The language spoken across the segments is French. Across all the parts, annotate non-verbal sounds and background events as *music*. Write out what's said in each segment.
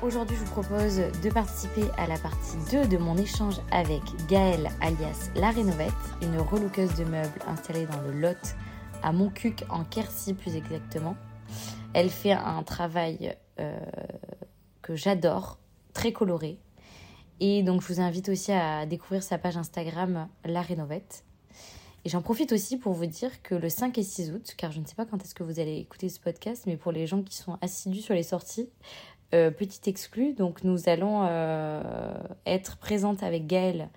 Aujourd'hui, je vous propose de participer à la partie 2 de mon échange avec Gaëlle alias La Rénovette, une relookeuse de meubles installée dans le Lot à Montcuq en Quercy plus exactement. Elle fait un travail euh, que j'adore, très coloré. Et donc je vous invite aussi à découvrir sa page Instagram La Rénovette. Et j'en profite aussi pour vous dire que le 5 et 6 août, car je ne sais pas quand est-ce que vous allez écouter ce podcast, mais pour les gens qui sont assidus sur les sorties, euh, petit exclu, donc nous allons euh, être présentes avec Gaëlle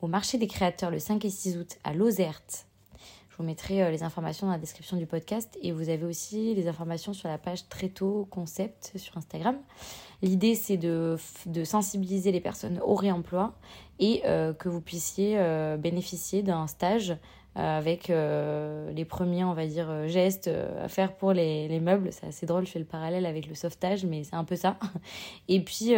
au marché des créateurs le 5 et 6 août à Lozerte. Je vous mettrai euh, les informations dans la description du podcast et vous avez aussi les informations sur la page Tréto Concept sur Instagram. L'idée c'est de, de, sensibiliser les personnes au réemploi et que vous puissiez bénéficier d'un stage avec euh, les premiers, on va dire, euh, gestes à faire pour les, les meubles. C'est assez drôle, je fais le parallèle avec le sauvetage, mais c'est un peu ça. *laughs* Et puis,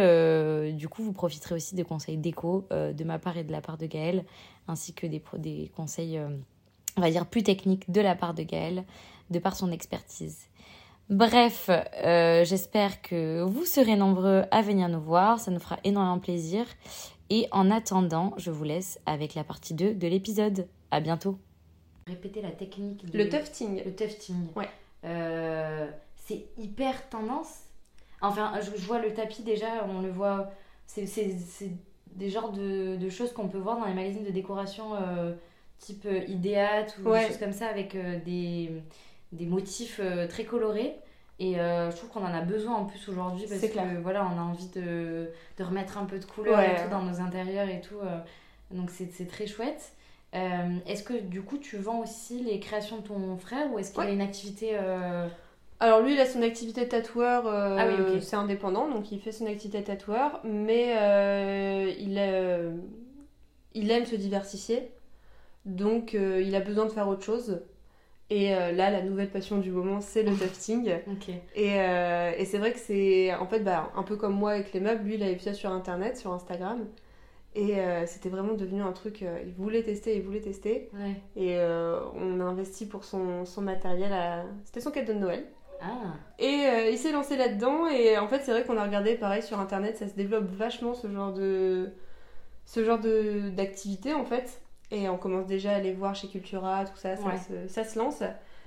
du coup, vous profiterez aussi des conseils déco de ma part et de la part de Gaëlle, ainsi que des, des conseils, on va dire, plus techniques de la part de Gaëlle, de par son expertise. Bref, j'espère que vous serez nombreux à venir nous voir, ça nous fera énormément plaisir. Et en attendant, je vous laisse avec la partie 2 de l'épisode. À bientôt Répéter la technique. Le tufting. Le tufting. Ouais. Euh, c'est hyper tendance. Enfin, je, vois le tapis déjà, on le voit. C'est des genres de, de choses qu'on peut voir dans les magazines de décoration euh, type euh, Ideat ou des choses comme ça avec des, des motifs très colorés. Et je trouve qu'on en a besoin en plus aujourd'hui parce que voilà, on a envie de, de, remettre un peu de couleur et tout dans nos intérieurs et tout. donc c'est très chouette. Euh, est-ce que du coup tu vends aussi les créations de ton frère ou est-ce qu'il a une activité euh, Alors lui il a son activité tatoueur, euh, ah c'est indépendant donc il fait son activité tatoueur mais il, il aime se diversifier donc il a besoin de faire autre chose. Et là, la nouvelle passion du moment, c'est le *laughs* tufting. Et, et c'est vrai que c'est en fait bah, un peu comme moi avec les meubles. Lui, il a vu ça sur internet, sur Instagram. Et euh, c'était vraiment devenu un truc, euh, il voulait tester, il voulait tester. Et euh, on a investi pour son, son matériel. À... C'était son cadeau de Noël. Ah. Et il s'est lancé là-dedans. Et en fait, c'est vrai qu'on a regardé pareil sur internet, ça se développe vachement ce genre de ce genre de d'activité en fait. Et on commence déjà à aller voir chez Cultura, tout ça, ça, se, ça se lance.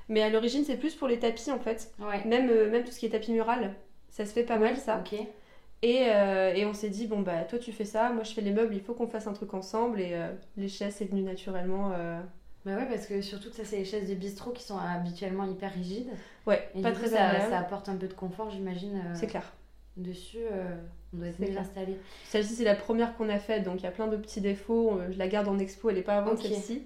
Mais à l'origine, c'est plus pour les tapis en fait. Même, même tout ce qui est tapis mural, ça se fait pas mal ça. ok et, euh, et, on s'est dit, bon, bah, toi tu fais ça, moi je fais les meubles, il faut qu'on fasse un truc ensemble. Et euh, les chaises, c'est venu naturellement. Euh. Bah ouais, parce que surtout que ça, c'est les chaises de bistrot qui sont habituellement hyper rigides. Ouais, pas très ça, ça, apporte un peu de confort, j'imagine. c'est clair. Dessus, on doit être mieux installé. Celle-ci, c'est la première qu'on a faite, donc il y a plein de petits défauts. Je la garde en expo, elle n'est pas avant celle-ci.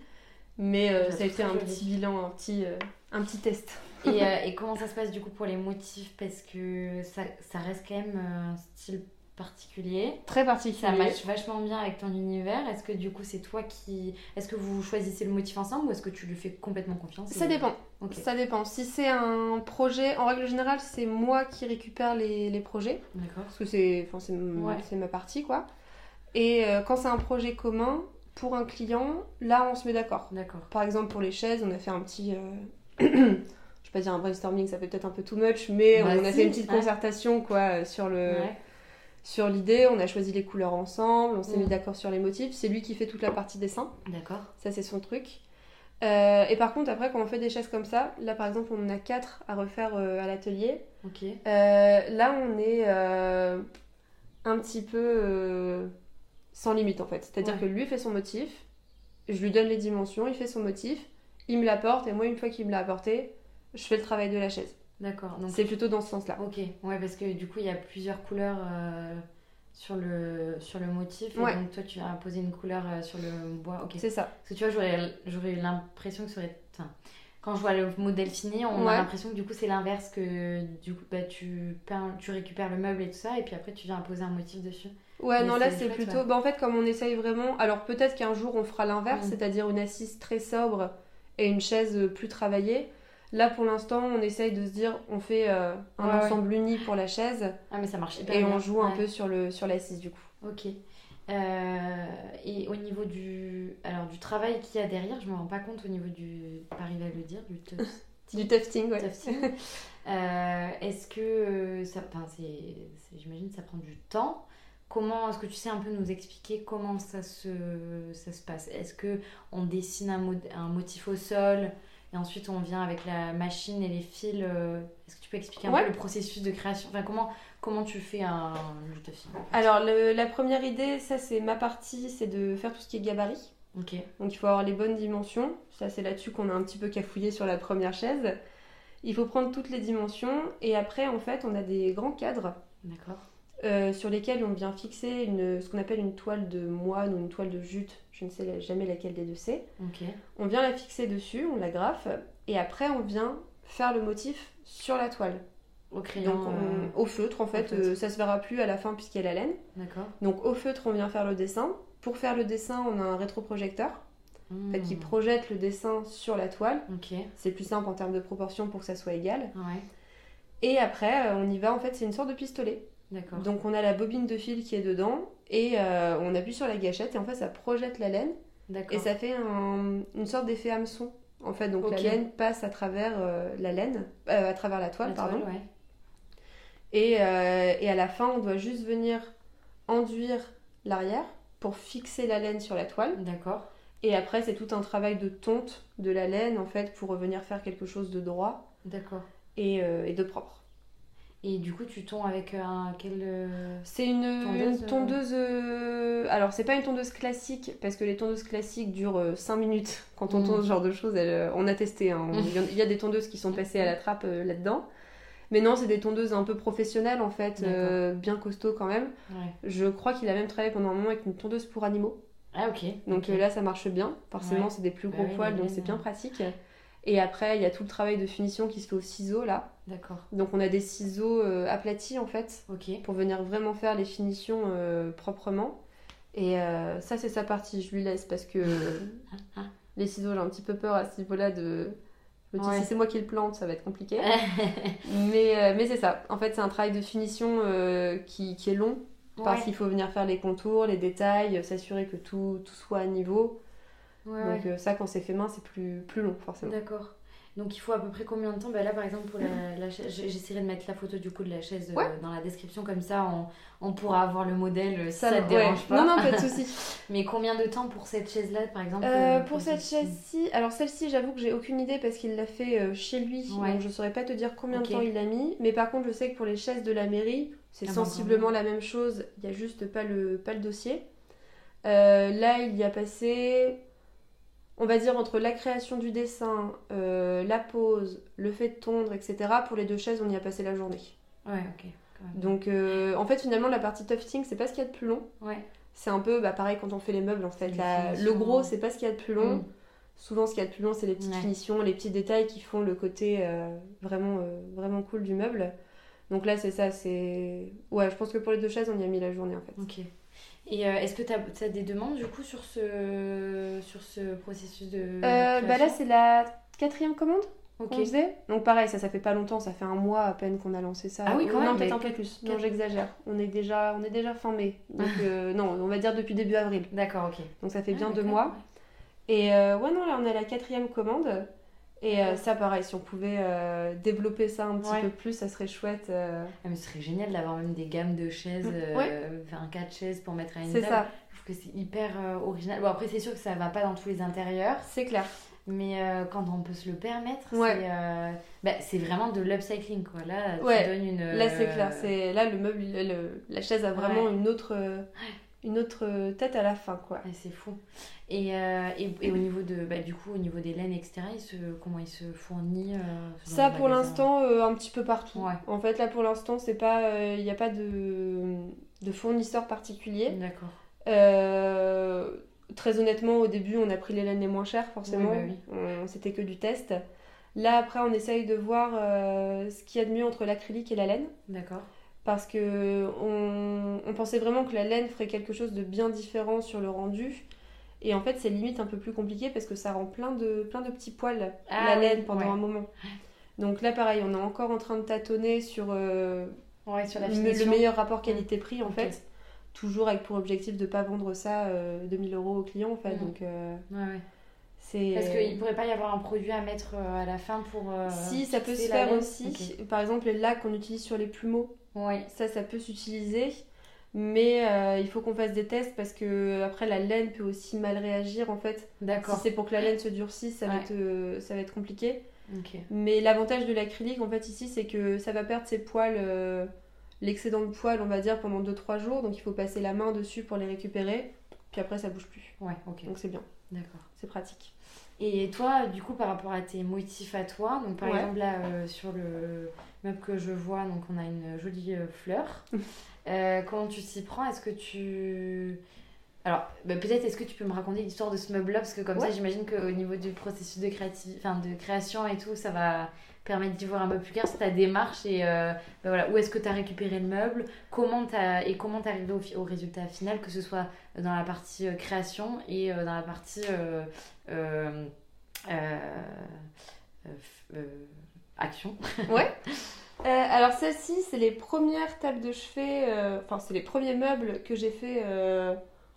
Mais ça a été un petit bilan, un petit, un petit test. Et, euh, et, comment ça se passe du coup pour les motifs? Parce que ça, ça reste quand même un style particulier. Très particulier. Ça match vachement bien avec ton univers. Est-ce que du coup c'est toi qui... Est-ce que vous choisissez le motif ensemble ou est-ce que tu lui fais complètement confiance Ça dépend. Ça dépend. Si c'est un projet, en règle générale c'est moi qui récupère les, les projets. D'accord. Parce que c'est enfin, c'est ma partie quoi. Et euh, quand c'est un projet commun, pour un client, là on se met d'accord. D'accord. Par exemple pour les chaises, on a fait un petit... *clears throat* Euh, je vais pas dire un brainstorming, ça fait peut-être un peu too much, mais bah, on a fait une petite concertation quoi sur le sur l'idée. On a choisi les couleurs ensemble, on s'est mis mm. d'accord sur les motifs. C'est lui qui fait toute la partie dessin. D'accord. Ça c'est son truc. Euh, et par contre, après, quand on fait des chaises comme ça, là par exemple, on en a quatre à refaire euh, à l'atelier. Ok. Euh, là, on est un petit peu sans limite en fait. C'est-à-dire que lui fait son motif, je lui donne les dimensions, il fait son motif, il me l'apporte et moi une fois qu'il me l'a apporté, je fais le travail de la chaise. D'accord. C'est plutôt dans ce sens-là. Ok, ouais, parce que du coup il y a plusieurs couleurs euh, sur, le, sur le motif et donc toi tu as posé une couleur euh, sur le bois. Ok. C'est ça. Parce que tu vois, j'aurais eu l'impression que ça aurait. Enfin, quand je vois le modèle fini, on a l'impression que du coup c'est l'inverse, que du coup bah, tu, peins, tu récupères le meuble et tout ça, et puis après tu viens poser un motif dessus. Ouais, non, là c'est plutôt. Bah, en fait, comme on essaye vraiment. Alors peut-être qu'un jour on fera l'inverse, mm. c'est-à-dire une assise très sobre et une chaise plus travaillée. Là pour l'instant, on essaye de se dire on fait euh, un ensemble uni pour la chaise. Ah, mais ça marche Et on joue un peu sur l'assise sur du coup. Ok. Euh, et au niveau du, alors, du travail qu'il y a derrière, je ne me rends pas compte au niveau du. Pas arriver à le dire, du *laughs* tufting. du tufting, ouais. *laughs* Euh, est-ce que ça. Enfin, j'imagine que ça prend du temps. Comment est-ce que tu sais un peu nous expliquer comment ça se, ça se passe? Est-ce que on dessine un, un, motif au sol? Et ensuite on vient avec la machine et les fils euh, Est-ce que tu peux expliquer un peu le processus de création? Enfin, comment, comment tu fais un tufting Alors, la première idée, ça c'est ma partie, c'est de faire tout ce qui est gabarit. Ok. Donc il faut avoir les bonnes dimensions. Ça c'est là-dessus qu'on a un petit peu cafouillé sur la première chaise. Il faut prendre toutes les dimensions et après en fait on a des grands cadres. D'accord. Euh, sur lesquels on vient fixer une, ce qu'on appelle une toile de moine ou une toile de jute, je ne sais jamais laquelle des deux c'est. On vient la fixer dessus, on la graffe, et après on vient faire le motif sur la toile. Au crayon Donc euh, au feutre en fait, euh, ça se verra plus à la fin puisqu'il y a la laine. D'accord. Donc au feutre on vient faire le dessin. Pour faire le dessin on a un rétroprojecteur. qui hmm. projette le dessin sur la toile. C'est plus simple en termes de proportion pour que ça soit égal. Et après, on y va, en fait, c'est une sorte de pistolet. Donc on a la bobine de fil qui est dedans et euh, on appuie sur la gâchette et en fait ça projette la laine. Et ça fait une sorte d'effet hameçon en fait. Donc la laine passe à travers euh, la laine euh, à travers la toile pardon. et, et, à la fin on doit juste venir enduire l'arrière pour fixer la laine sur la toile. D'accord. Et après c'est tout un travail de tonte de la laine en fait pour revenir faire quelque chose de droit. D'accord. Et, et de propre et du coup, tu tonds avec un quel euh, C'est une tondeuse. Euh, alors, c'est pas une tondeuse classique parce que les tondeuses classiques durent 5 euh, minutes. *laughs* Quand on mm. tond ce genre de choses, on a testé. Hein. Il y a des tondeuses qui sont passées à la trappe là-dedans. Mais non, c'est des tondeuses un peu professionnelles en fait, bien costauds quand même. Je crois qu'il a même travaillé pendant un moment avec une tondeuse pour animaux. Ah ok. Donc là, ça marche bien. Forcément, c'est des plus gros bah poils, donc c'est bien pratique. Et après, il y a tout le travail de finition qui se fait au ciseau là. D'accord. Donc on a des ciseaux euh, aplatis en fait. Pour venir vraiment faire les finitions euh, proprement. Et euh, ça, c'est sa partie, je lui laisse parce que *laughs* les ciseaux, j'ai un petit peu peur à ce niveau-là de. Je me dis, si c'est moi qui le plante, ça va être compliqué. *laughs* mais mais c'est ça. En fait, c'est un travail de finition qui, qui, est long parce qu'il faut venir faire les contours, les détails, s'assurer que tout, tout soit à niveau. Donc euh, ça, quand c'est fait main, c'est plus, plus long forcément. D'accord. Donc il faut à peu près combien de temps? Bah Là par exemple pour la, chaise, j'essaierai de mettre la photo du coup de la chaise euh, dans la description comme ça on, on pourra avoir le modèle euh, si ça, te dérange pas. Non non pas de souci. *laughs* Mais combien de temps pour cette chaise là par exemple Pour cette chaise-ci, alors celle-ci j'avoue que j'ai aucune idée parce qu'il l'a fait chez lui donc je saurais pas te dire combien de temps il a mis. Mais par contre je sais que pour les chaises de la mairie c'est ah, bah, sensiblement la même chose, il y a juste pas le, pas le dossier. là il y a passé on va dire entre la création du dessin, euh, la pose, le fait de tondre, etc. Pour les deux chaises, on y a passé la journée. Ouais, ok. Donc, euh, en fait, finalement, la partie tufting, c'est pas ce qu'il y a de plus long. Ouais. C'est un peu bah, pareil quand on fait les meubles, en fait. le gros, c'est pas ce qu'il y a de plus long. Mm. Souvent, ce qu'il y a de plus long, c'est les petites finitions, les petits détails qui font le côté euh, vraiment, vraiment cool du meuble. Donc là, c'est ça. C'est ouais, je pense que pour les deux chaises, on y a mis la journée, en fait. Ok. Et euh, est-ce que tu as, des demandes du coup sur ce, sur ce processus de. Euh, bah là, c'est la quatrième commande qu'on faisait. Donc pareil, ça, ça fait pas longtemps, ça fait un mois à peine qu'on a lancé ça. Ah oui, quand même. peut-être un peu plus. Non, j'exagère. On est déjà, on est déjà fin mai. *laughs* Donc euh, non, on va dire depuis début avril. D'accord, ok. Donc ça fait bien ah, deux mois. Et ouais, non, là, on est à la quatrième commande. Et euh, ça, pareil, si on pouvait euh, développer ça un petit peu plus, ça serait chouette. Euh. Ah, mais ce serait génial d'avoir même des gammes de chaises, faire un cas de chaises pour mettre à une C'est ça. Je trouve que c'est hyper original. Bon, après, c'est sûr que ça va pas dans tous les intérieurs. C'est clair. Mais quand on peut se le permettre, bah, c'est vraiment de l'upcycling. Quoi. Là, tu donnes une. Là, c'est clair. Là, le meuble, la chaise a vraiment une autre une autre tête à la fin quoi. c'est fou. Et, euh, et, et, au niveau de bah, du coup au niveau des laines etc se, comment il se fournit euh, Ça pour l'instant euh, un petit peu partout. En fait là pour l'instant c'est pas il n'y a pas de, de fournisseur particulier. D'accord. très honnêtement au début on a pris les laines les moins chères forcément. Bah c'était que du test. Là après on essaye de voir ce qu'il y a de mieux entre l'acrylique et la laine. D'accord parce que on, pensait vraiment que la laine ferait quelque chose de bien différent sur le rendu. Et en fait, c'est limite un peu plus compliqué parce que ça rend plein de, plein de petits poils, la ah laine, pendant un moment. Donc là, pareil, on est encore en train de tâtonner sur, euh, sur la le, meilleur rapport qualité-prix, en fait. Toujours avec pour objectif de ne pas vendre ça 2000 euh, euros au client, en fait. Mm. Donc, euh, parce qu'il ne pourrait pas y avoir un produit à mettre à la fin pour. si, ça peut se faire aussi. Par exemple, les lacs qu'on utilise sur les plumeaux, ça, ça peut s'utiliser. Mais euh, il faut qu'on fasse des tests parce que après la laine peut aussi mal réagir en fait. D'accord. Si c'est pour que la laine se durcisse, ça, va, être, euh, ça va être compliqué. Mais l'avantage de l'acrylique en fait ici, c'est que ça va perdre ses poils, euh, l'excédent de poils on va dire pendant 2-3 jours. Donc il faut passer la main dessus pour les récupérer. Puis après ça bouge plus. Ouais, ok. Donc c'est bien. D'accord. C'est pratique. Et toi, du coup, par rapport à tes motifs à toi, donc par exemple là sur le meuble que je vois, donc on a une jolie euh, fleur. *laughs* Euh, comment tu t'y prends? Est-ce que tu... Alors, bah, peut-être est-ce que tu peux me raconter l'histoire de ce meuble-là? Parce que comme ça, j'imagine qu'au niveau du processus de, créatif... enfin, de création et tout, ça va permettre d'y voir un peu plus clair sur ta démarche et euh, bah, voilà, où est-ce que tu as récupéré le meuble, comment as, et comment tu arrivé au, au, résultat final, que ce soit dans la partie création et dans la partie action. *laughs* Ouais. Euh, alors celle-ci, c'est les premières tables de chevet, euh, enfin c'est les premiers meubles que j'ai fait euh,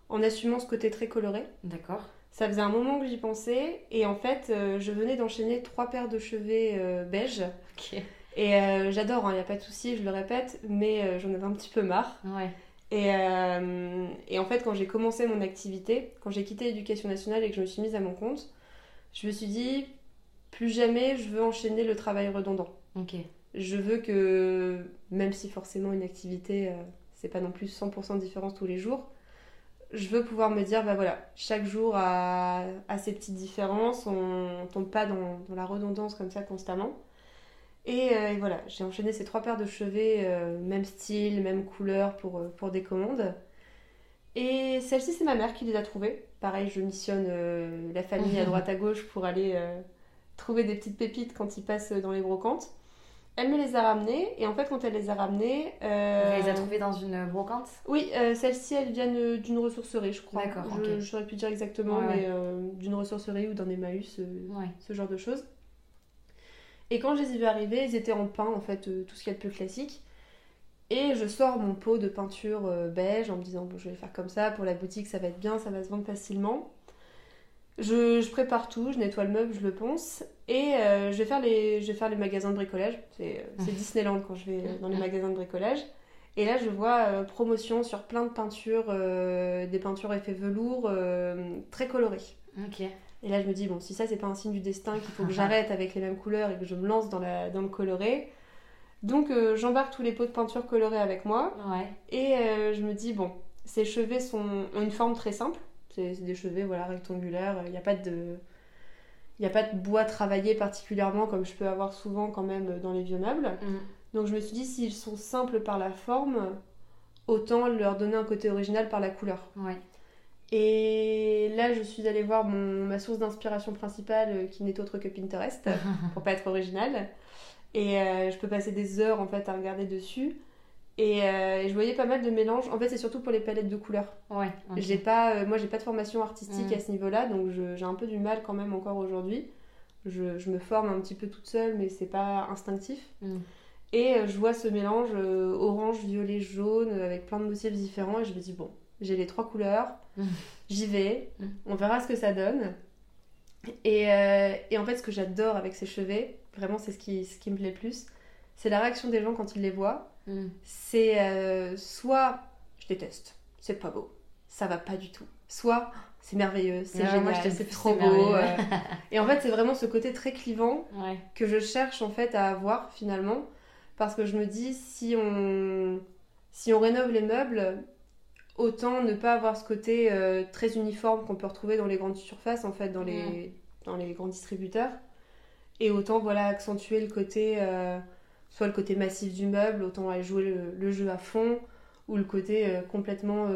en assumant ce côté très coloré. D'accord. Ça faisait un moment que j'y pensais et en fait je venais d'enchaîner trois paires de chevets beige. Ok. Et j'adore, il hein, n'y a pas de souci, je le répète, mais j'en avais un petit peu marre. Ouais. Et, et en fait quand j'ai commencé mon activité, quand j'ai quitté l'éducation nationale et que je me suis mise à mon compte, je me suis dit plus jamais je veux enchaîner le travail redondant. Je veux que, même si forcément une activité, euh, c'est pas non plus 100% différence tous les jours, je veux pouvoir me dire, bah voilà, chaque jour a, a ses petites différences, on tombe pas dans, dans, la redondance comme ça constamment. Et, euh, voilà, j'ai enchaîné ces trois paires de chevets, euh, même style, même couleur pour, pour des commandes. Et celle-ci, c'est ma mère qui les a trouvées. Pareil, je missionne la famille à *laughs* droite à gauche pour aller trouver des petites pépites quand ils passent dans les brocantes. Elle me les a ramenées et en fait quand elle les a ramenées... Euh... Elle les a trouvées dans une brocante? Oui, euh, celles-ci elles viennent d'une ressourcerie je crois. D'accord. Je saurais plus dire exactement mais euh, d'une ressourcerie ou d'un Emmaüs, euh, ce genre de choses. Et quand je les ai vues arriver, ils étaient en pain en fait, tout ce qu'il y a de plus classique. Et je sors mon pot de peinture beige en me disant bon, je vais faire comme ça, pour la boutique ça va être bien, ça va se vendre facilement. Je, prépare tout, je nettoie le meuble, je le ponce et euh, je, vais faire les, je vais faire les magasins de bricolage. C'est euh, Disneyland quand je vais dans les magasins de bricolage. Et là, je vois euh, promotion sur plein de peintures, des peintures effet velours très colorées. Ok. Et là, je me dis, bon, si ça, c'est pas un signe du destin, qu'il faut que *laughs* j'arrête avec les mêmes couleurs et que je me lance dans, la, dans le coloré. Donc, j'embarque tous les pots de peinture colorés avec moi. Ouais. Et je me dis, bon, ces chevets sont, ont une forme très simple. C'est des chevets voilà, rectangulaires. Il n'y a pas de. Il a pas de bois travaillé particulièrement comme je peux avoir souvent quand même dans les vieux meubles. Mm. Donc je me suis dit, s'ils sont simples par la forme, autant leur donner un côté original par la couleur. Ouais. Et là, je suis allée voir mon, ma source d'inspiration principale euh, qui n'est autre que Pinterest, *laughs* pour pas être originale. Et euh, je peux passer des heures en fait à regarder dessus. Euh, et, je voyais pas mal de mélanges. En fait, c'est surtout pour les palettes de couleurs. Ouais. J'ai pas, euh, moi, j'ai pas de formation artistique mm. à ce niveau-là, donc j'ai un peu du mal quand même encore aujourd'hui. Je, je, me forme un petit peu toute seule, mais c'est pas instinctif. Mm. Et euh, je vois ce mélange orange, violet, jaune, avec plein de motifs différents, et je me dis, bon, j'ai les trois couleurs, mm. j'y vais, on verra ce que ça donne. Et, et en fait, ce que j'adore avec ces chevets, vraiment, c'est ce qui, ce qui me plaît le plus, c'est la réaction des gens quand ils les voient. Mm. C'est euh, soit je déteste, c'est pas beau, ça va pas du tout. Soit *gasps* c'est merveilleux, c'est génial, c'est trop beau. Euh. *laughs* et en fait, c'est vraiment ce côté très clivant que je cherche en fait à avoir finalement. Parce que je me dis, si on, si on rénove les meubles, autant ne pas avoir ce côté très uniforme qu'on peut retrouver dans les grandes surfaces, en fait, dans les, dans les grands distributeurs. Et autant, voilà, accentuer le côté, soit le côté massif du meuble, autant aller jouer le, jeu à fond, ou le côté complètement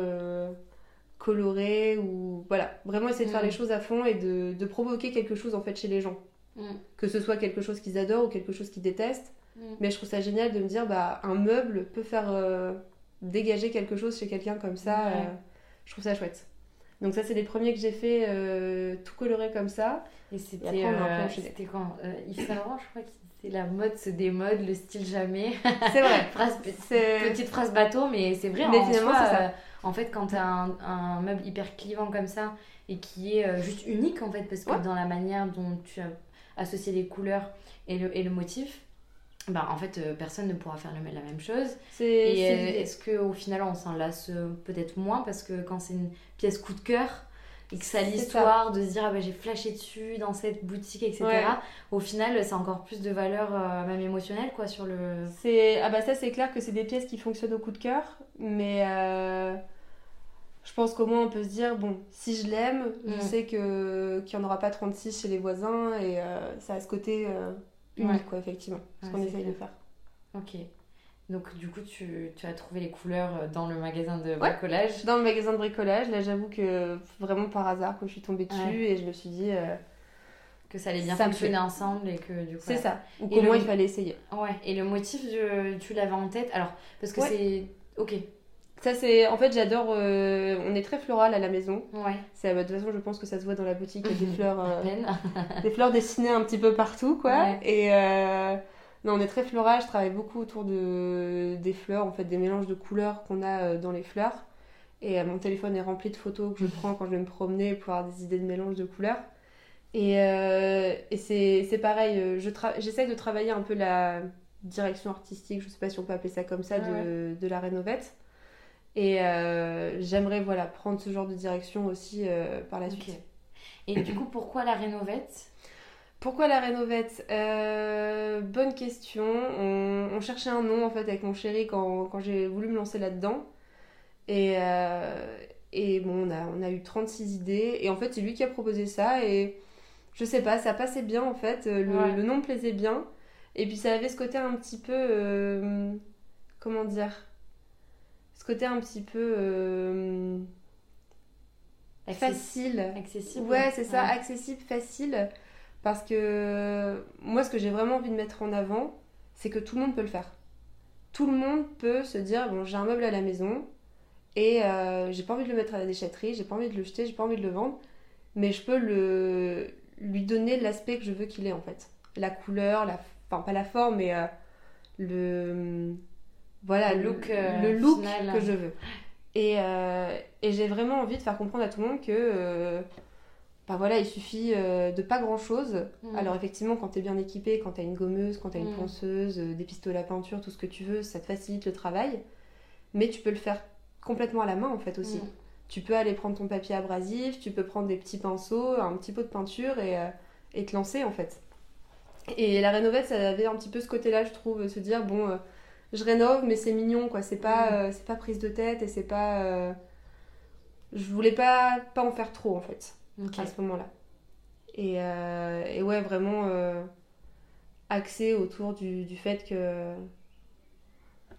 coloré, ou voilà, vraiment essayer de faire les choses à fond et de, de provoquer quelque chose, en fait, chez les gens. Mm. Que ce soit quelque chose qu'ils adorent ou quelque chose qu'ils détestent. Mm. Mais je trouve ça génial de me dire, bah, un meuble peut faire euh, dégager quelque chose chez quelqu'un comme ça. Euh, je trouve ça chouette. Donc ça, c'est les premiers que j'ai fait euh, tout coloré comme ça. Et c'était quand Yves Saint Laurent, je crois que c'est la mode se démode, le style jamais. *laughs* C'est vrai. petite phrase bateau, mais c'est vrai. Mais en finalement, ça. en fait, quand tu as un, un, meuble hyper clivant comme ça et qui est juste unique, en fait, parce que dans la manière dont tu as associer les couleurs et le, et le motif, bah, en fait, euh, personne ne pourra faire la même chose. Et euh, est-ce qu'au final, on s'en lasse euh, peut-être moins parce que quand c'est une pièce coup de cœur et que ça a l'histoire de se dire ah bah, j'ai flashé dessus dans cette boutique, etc. Au final, c'est encore plus de valeur, même émotionnelle, quoi, sur le. Ah bah ça, c'est clair que c'est des pièces qui fonctionnent au coup de cœur, mais je pense qu'au moins on peut se dire bon si je l'aime je mm. sais que qu'il n'y en aura pas 36 chez les voisins et euh, ça a ce côté euh, unique quoi effectivement. Ce qu'on essaye de faire. Ok. Donc du coup tu, tu, as trouvé les couleurs euh, dans le magasin de bricolage. Dans le magasin de bricolage. Là j'avoue que vraiment par hasard que je suis tombée dessus et je me suis dit que ça allait bien fonctionner ensemble et que du coup c'est ça. Ou qu'au moins il fallait essayer. Ouais. Et le motif tu l'avais en tête? Alors parce que c'est ok ça, c'est. En fait, j'adore. Euh, on est très floral à la maison. Ouais. C'est, de toute façon, je pense que ça se voit dans la boutique. Il y a des *laughs* fleurs. Euh, *laughs* des fleurs dessinées un petit peu partout, quoi. Et. Euh, non, on est très floral. Je travaille beaucoup autour de... des fleurs, en fait, des mélanges de couleurs qu'on a dans les fleurs. Et mon téléphone est rempli de photos que je *laughs* prends quand je vais me promener pour avoir des idées de mélange de couleurs. Et, et c'est, c'est pareil, je j'essaie de travailler un peu la direction artistique, je sais pas si on peut appeler ça comme ça, de, de la rénovette. Et euh, j'aimerais voilà, prendre ce genre de direction aussi euh, par la suite. Et du coup, pourquoi la rénovette? Pourquoi la rénovette? Euh, Bonne question. On, cherchait un nom en fait avec mon chéri quand, quand j'ai voulu me lancer là-dedans. Et, et bon, on a, on a eu 36 idées. Et en fait, c'est lui qui a proposé ça. Et je sais pas, ça passait bien en fait. Le, le nom me plaisait bien. Et puis ça avait ce côté un petit peu. comment dire? Ce côté un petit peu euh, facile. Accessible. Ouais, c'est ça, accessible, facile. Parce que moi, ce que j'ai vraiment envie de mettre en avant, c'est que tout le monde peut le faire. Tout le monde peut se dire bon, j'ai un meuble à la maison et euh, j'ai pas envie de le mettre à la déchetterie, j'ai pas envie de le jeter, j'ai pas envie de le vendre, mais je peux le lui donner l'aspect que je veux qu'il ait en fait. La couleur, la enfin pas la forme, mais euh, le voilà le look, euh, le look que je veux. Et, euh, et j'ai vraiment envie de faire comprendre à tout le monde que euh, bah voilà, il suffit de pas grand chose. Mm. Alors, effectivement, quand tu es bien équipé, quand tu as une gommeuse, quand tu as une mm. ponceuse, des pistolets à peinture, tout ce que tu veux, ça te facilite le travail. Mais tu peux le faire complètement à la main en fait aussi. Mm. Tu peux aller prendre ton papier abrasif, tu peux prendre des petits pinceaux, un petit pot de peinture et, et te lancer en fait. Et la rénovette, ça avait un petit peu ce côté-là, je trouve, se dire bon je rénove, mais c'est mignon, quoi. C'est pas, mm. euh, c'est pas prise de tête et c'est pas. Euh, je voulais pas, pas en faire trop, en fait, à ce moment-là. Et, euh, et, ouais, vraiment axé autour du, du, fait que.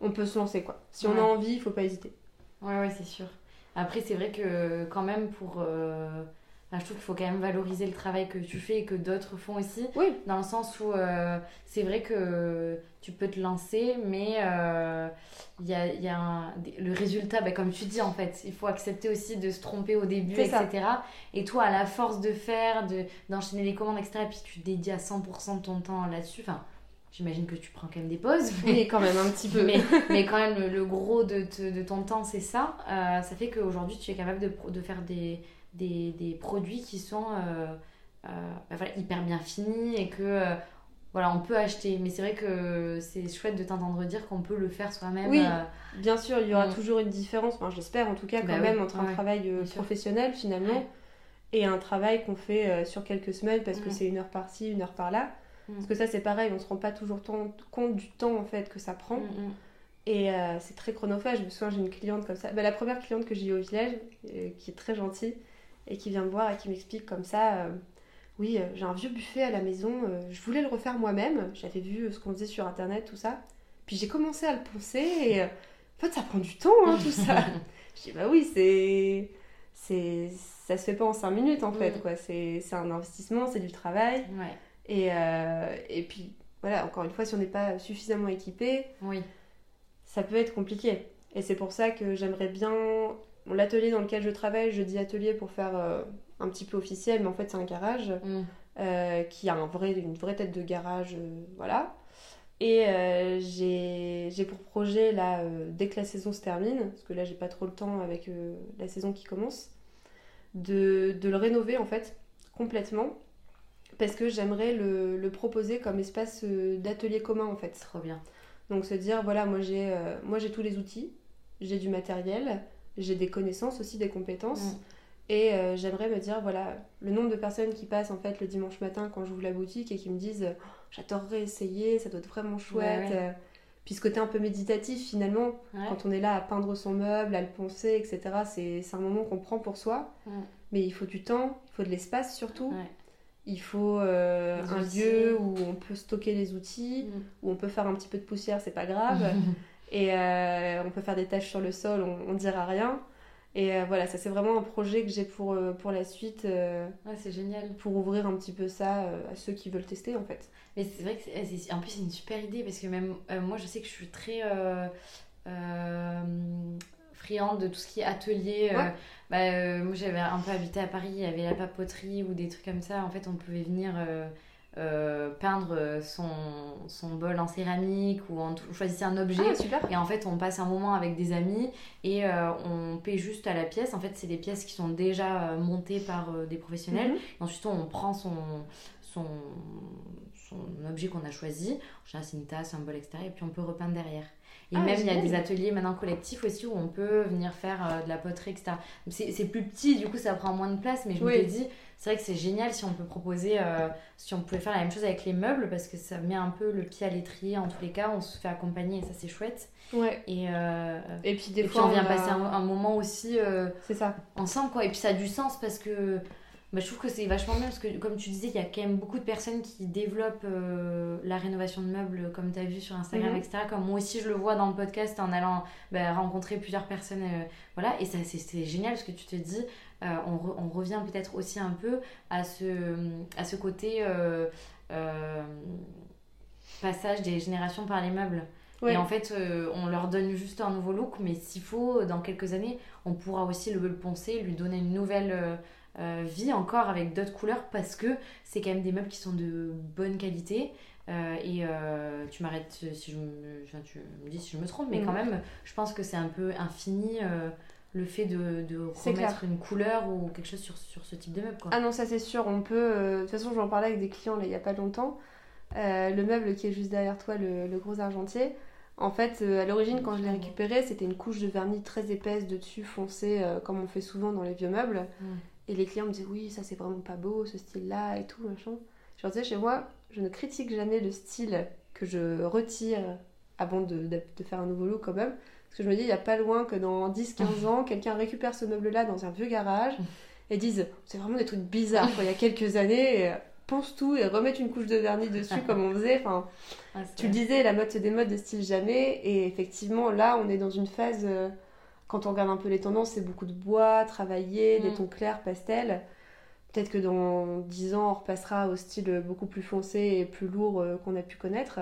On peut se lancer, quoi. Si on a envie, il faut pas hésiter. Ouais, ouais, c'est sûr. Après, c'est vrai que quand même, pour je trouve qu'il faut quand même valoriser le travail que tu fais et que d'autres font aussi. Oui. Dans le sens où euh, c'est vrai que tu peux te lancer, mais euh, il y a, y a le résultat, bah, comme tu dis en fait, il faut accepter aussi de se tromper au début, etc. Et toi, à la force de faire, d'enchaîner les commandes, etc., et puis tu dédies à 100% de ton temps là-dessus, enfin. J'imagine que tu prends quand même des pauses. Mais quand même un petit peu. mais, mais quand même, le, gros de, de, ton temps, c'est ça. Euh, ça fait qu'aujourd'hui, tu es capable de, de faire des, des, des produits qui sont euh, euh, bah voilà, hyper bien finis et que euh, voilà, on peut acheter. Mais c'est vrai que c'est chouette de t'entendre dire qu'on peut le faire soi-même. Oui, bien sûr, il y aura mm. toujours une différence, enfin, j'espère en tout cas, quand bah même, entre un travail professionnel finalement et un travail qu'on fait sur quelques semaines parce que mm. c'est une heure par-ci, une heure par-là. Mm. Parce que ça, c'est pareil, on se rend pas toujours compte du temps en fait que ça prend. Et euh, c'est très chronophage. Je me souviens, j'ai une cliente comme ça. Bah, la première cliente que j'ai eu au village, qui est très gentille, et qui vient me voir et qui m'explique comme ça euh, Oui, j'ai un vieux buffet à la maison, je voulais le refaire moi-même. J'avais vu ce qu'on faisait sur internet, tout ça. Puis j'ai commencé à le poncer et en fait, ça prend du temps, hein, tout ça. *laughs* je dis Bah oui, c'est. c'est ça se fait pas en 5 minutes en fait, quoi. C'est un investissement, c'est du travail. Ouais. Et, et puis, voilà, encore une fois, si on n'est pas suffisamment équipé. Oui ça peut être compliqué. Et c'est pour ça que j'aimerais bien. L'atelier dans lequel je travaille, je dis atelier pour faire euh, un petit peu officiel, mais en fait c'est un garage mm. euh, qui a un vrai, une vraie tête de garage, euh, voilà. Et j'ai pour projet, là, dès que la saison se termine, parce que là j'ai pas trop le temps avec la saison qui commence, de, de, le rénover en fait, complètement, parce que j'aimerais le, le, proposer comme espace d'atelier commun en fait. Trop bien. Donc se dire, voilà, moi j'ai moi j'ai tous les outils, j'ai du matériel, j'ai des connaissances aussi, des compétences. Mm. Et euh, j'aimerais me dire, voilà, le nombre de personnes qui passent en fait le dimanche matin quand j'ouvre la boutique et qui me disent, oh, j'adorerais essayer, ça doit être vraiment chouette. Euh. Puis ce côté un peu méditatif finalement, quand on est là à peindre son meuble, à le poncer, etc., c'est un moment qu'on prend pour soi. Mm. Mais il faut du temps, il faut de l'espace surtout. Il faut euh, un lieu où on peut stocker les outils, mm. où on peut faire un petit peu de poussière, c'est pas grave. *laughs* et euh, on peut faire des tâches sur le sol, on, on dira rien. Et euh, voilà, ça c'est vraiment un projet que j'ai pour, pour la suite. ouais, c'est génial. Pour ouvrir un petit peu ça à ceux qui veulent tester en fait. Mais c'est vrai que c'est, en plus c'est une super idée parce que même moi je sais que je suis très friande de tout ce qui est atelier. Bah, euh, moi j'avais un peu habité à Paris, il y avait la papoterie ou des trucs comme ça. En fait, on pouvait venir euh, euh, peindre son, son, bol en céramique ou on choisissait un objet. Ah, et en fait, on passe un moment avec des amis et on paie juste à la pièce. En fait, c'est des pièces qui sont déjà montées par des professionnels. Mhm. ensuite, on prend son, son, son objet qu'on a choisi. c'est une tasse, un bol, etc. Et puis on peut repeindre derrière. Et ah, même, il y a des ateliers maintenant collectifs aussi où on peut venir faire euh, de la poterie, etc. C'est plus petit, du coup, ça prend moins de place, mais je me dis, c'est vrai que c'est génial si on peut proposer, euh, si on pouvait faire la même chose avec les meubles, parce que ça met un peu le pied à l'étrier en tous les cas, on se fait accompagner et ça, c'est chouette. Ouais. Et, euh, et puis, des fois, on vient passer un, un, moment aussi c'est ça. ensemble, quoi. Et puis, ça a du sens parce que bah, je trouve que c'est vachement bien parce que, comme tu disais, il y a quand même beaucoup de personnes qui développent euh, la rénovation de meubles, comme tu as vu sur Instagram, mhm. etc. Comme moi aussi, je le vois dans le podcast en allant bah, rencontrer plusieurs personnes. Euh, voilà, et ça, c'est génial parce que tu te dis, euh, on, on, revient peut-être aussi un peu à ce, à ce côté passage des générations par les meubles. Et en fait, on leur donne juste un nouveau look, mais s'il faut, dans quelques années, on pourra aussi le, le poncer, lui donner une nouvelle euh, vit encore avec d'autres couleurs parce que c'est quand même des meubles qui sont de bonne qualité. Euh, et euh, tu m'arrêtes si je me, tu me dis si je me trompe, mais quand mm. même, je pense que c'est un peu infini le fait de, de remettre une couleur ou quelque chose sur, sur ce type de meuble. Quoi. Ah non, ça c'est sûr, on peut. De toute façon, j'en parlais avec des clients là, il n'y a pas longtemps. le meuble qui est juste derrière toi, le, le gros argentier, en fait, à l'origine, quand je l'ai récupéré, c'était une couche de vernis très épaisse de dessus, foncé, comme on fait souvent dans les vieux meubles. Mm. Et les clients me disent oui, ça c'est vraiment pas beau, ce style-là et tout, machin. Je leur disais, chez moi, je ne critique jamais le style que je retire avant de, faire un nouveau look quand même. Parce que je me dis, il n'y a pas loin que dans 10-15 *laughs* ans, quelqu'un récupère ce meuble-là dans un vieux garage *laughs* et dise, c'est vraiment des trucs bizarres. il y a quelques années, pense tout et remettre une couche de vernis dessus comme on faisait. Enfin, tu le disais, la mode c'est des modes de style jamais. Et effectivement, là, on est dans une phase... Quand on regarde un peu les tendances, c'est beaucoup de bois, travaillé, des mm. tons clairs, pastels. Peut-être que dans 10 ans, on repassera au style beaucoup plus foncé et plus lourd euh, qu'on a pu connaître.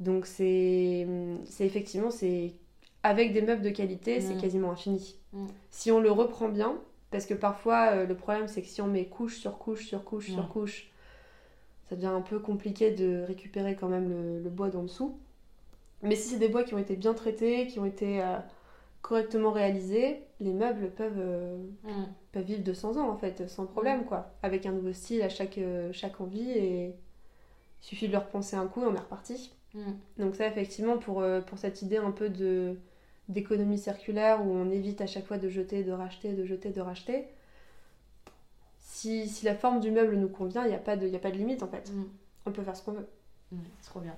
Donc c'est effectivement, c'est avec des meubles de qualité, c'est mm. quasiment infini. Mm. Si on le reprend bien, parce que parfois euh, le problème c'est que si on met couche sur couche sur couche sur couche, ça devient un peu compliqué de récupérer quand même le, bois d'en dessous. Mais si c'est des bois qui ont été bien traités, qui ont été euh, correctement réalisés, les meubles peuvent, euh, mm. peuvent vivre 200 ans en fait, sans problème quoi. Avec un nouveau style à chaque, euh, chaque envie et il suffit de leur penser un coup et on est reparti. Mm. Donc ça effectivement pour, euh, pour cette idée un peu de d'économie circulaire où on évite à chaque fois de jeter, de racheter, de jeter, de racheter. Si, si la forme du meuble nous convient, il n'y a, pas de, a pas de limite en fait. Mm. On peut faire ce qu'on veut. trop bien.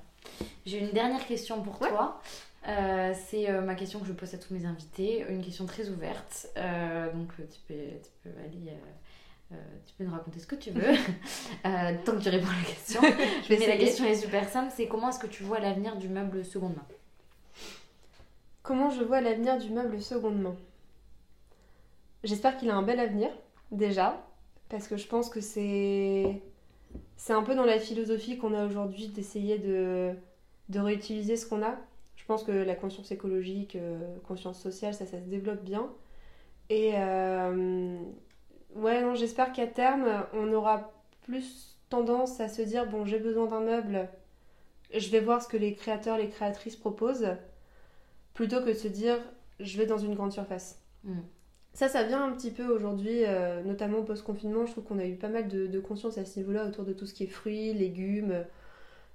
J'ai une dernière question pour toi. Euh, c'est euh, ma question que je pose à tous mes invités, une question très ouverte. Euh, donc tu peux, tu peux aller, tu peux nous raconter ce que tu veux, *laughs* tant que tu réponds à la question. *laughs* Mais la question est super simple, c'est comment est-ce que tu vois l'avenir du meuble seconde main? Comment je vois l'avenir du meuble seconde main? J'espère qu'il a un bel avenir, déjà, parce que je pense que c'est c'est un peu dans la philosophie qu'on a aujourd'hui d'essayer de, de réutiliser ce qu'on a pense que la conscience écologique, euh, conscience sociale, ça, ça se développe bien. Et euh, ouais, non, j'espère qu'à terme, on aura plus tendance à se dire bon, j'ai besoin d'un meuble, je vais voir ce que les créateurs, les créatrices proposent, plutôt que de se dire je vais dans une grande surface. Mm. Ça, ça vient un petit peu aujourd'hui, euh, notamment post-confinement. Je trouve qu'on a eu pas mal de, de conscience à ce niveau-là autour de tout ce qui est fruits, légumes,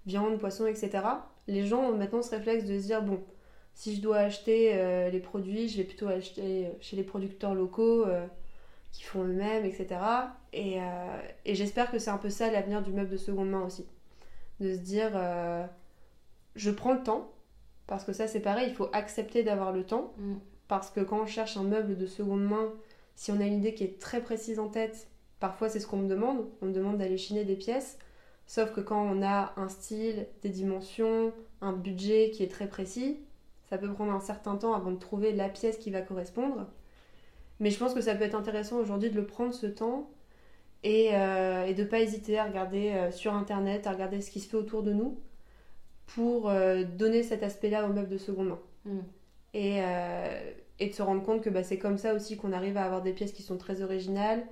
viande, poisson, etc les gens ont maintenant ce réflexe de se dire bon, si je dois acheter euh, les produits, je vais plutôt acheter chez les producteurs locaux euh, qui font eux-mêmes, etc. Et, euh, et j'espère que c'est un peu ça l'avenir du meuble de seconde main aussi. De se dire je prends le temps, parce que ça c'est pareil, il faut accepter d'avoir le temps. Mm. Parce que quand on cherche un meuble de seconde main, si on a une idée qui est très précise en tête, parfois c'est ce qu'on me demande. On me demande d'aller chiner des pièces. Sauf que quand on a un style, des dimensions, un budget qui est très précis, ça peut prendre un certain temps avant de trouver la pièce qui va correspondre. Mais je pense que ça peut être intéressant aujourd'hui de le prendre ce temps et, euh, de ne pas hésiter à regarder euh, sur internet, à regarder ce qui se fait autour de nous pour euh, donner cet aspect-là au meuble de seconde main. Mm. Et, et, de se rendre compte que bah, c'est comme ça aussi qu'on arrive à avoir des pièces qui sont très originales,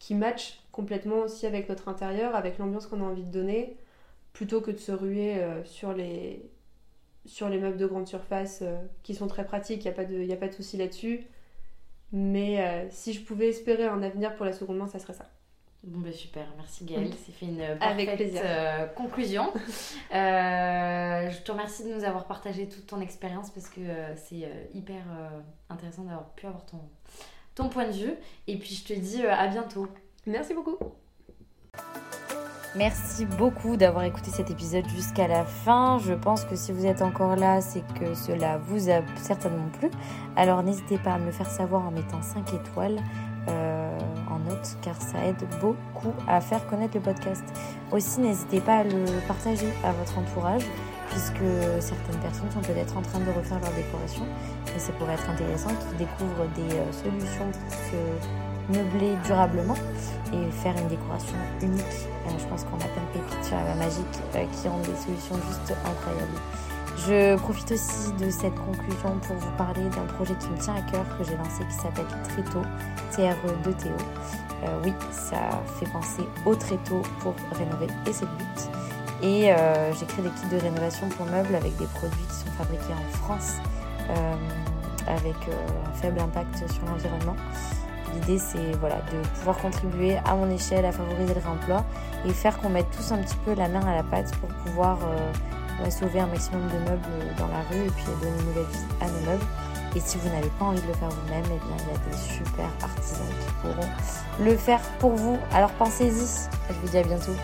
qui matchent complètement aussi avec notre intérieur, avec l'ambiance qu'on a envie de donner, plutôt que de se ruer euh, sur, les, sur les meubles de grande surface euh, qui sont très pratiques, il n'y a, pas de, a pas de souci là-dessus. Mais euh, si je pouvais espérer un avenir pour la seconde main, ça serait ça. Bon ben super, merci Gaëlle, c'est fait une parfaite conclusion. *laughs* je te remercie de nous avoir partagé toute ton expérience parce que c'est hyper intéressant d'avoir pu avoir ton, ton point de vue. Et puis je te dis à bientôt. Merci beaucoup. Merci beaucoup d'avoir écouté cet épisode jusqu'à la fin. Je pense que si vous êtes encore là, c'est que cela vous a certainement plu. Alors n'hésitez pas à me le faire savoir en mettant 5 étoiles euh, en note car ça aide beaucoup à faire connaître le podcast. Aussi n'hésitez pas à le partager à votre entourage puisque certaines personnes sont peut-être en train de refaire leur décoration et ça pourrait être intéressant qu'ils découvrent des euh, solutions pour se meubler durablement et faire une décoration unique. Euh, je pense qu'on a plein de pépites sur la magique euh, qui ont des solutions juste incroyables. Je profite aussi de cette conclusion pour vous parler d'un projet qui me tient à cœur que j'ai lancé qui s'appelle Tréto, TRE2TO. Euh, oui, ça fait penser au tréteau pour rénover et c'est le. Et j'ai créé des kits de rénovation pour meubles avec des produits qui sont fabriqués en France avec un faible impact sur l'environnement. L'idée, c'est voilà, de pouvoir contribuer à mon échelle à favoriser le réemploi et faire qu'on mette tous un petit peu la main à la pâte pour pouvoir euh, sauver un maximum de meubles dans la rue et puis donner une nouvelle vie à nos meubles. Et si vous n'avez pas envie de le faire vous-même, eh il y a des super artisans qui pourront le faire pour vous. Alors pensez-y. Je vous dis à bientôt.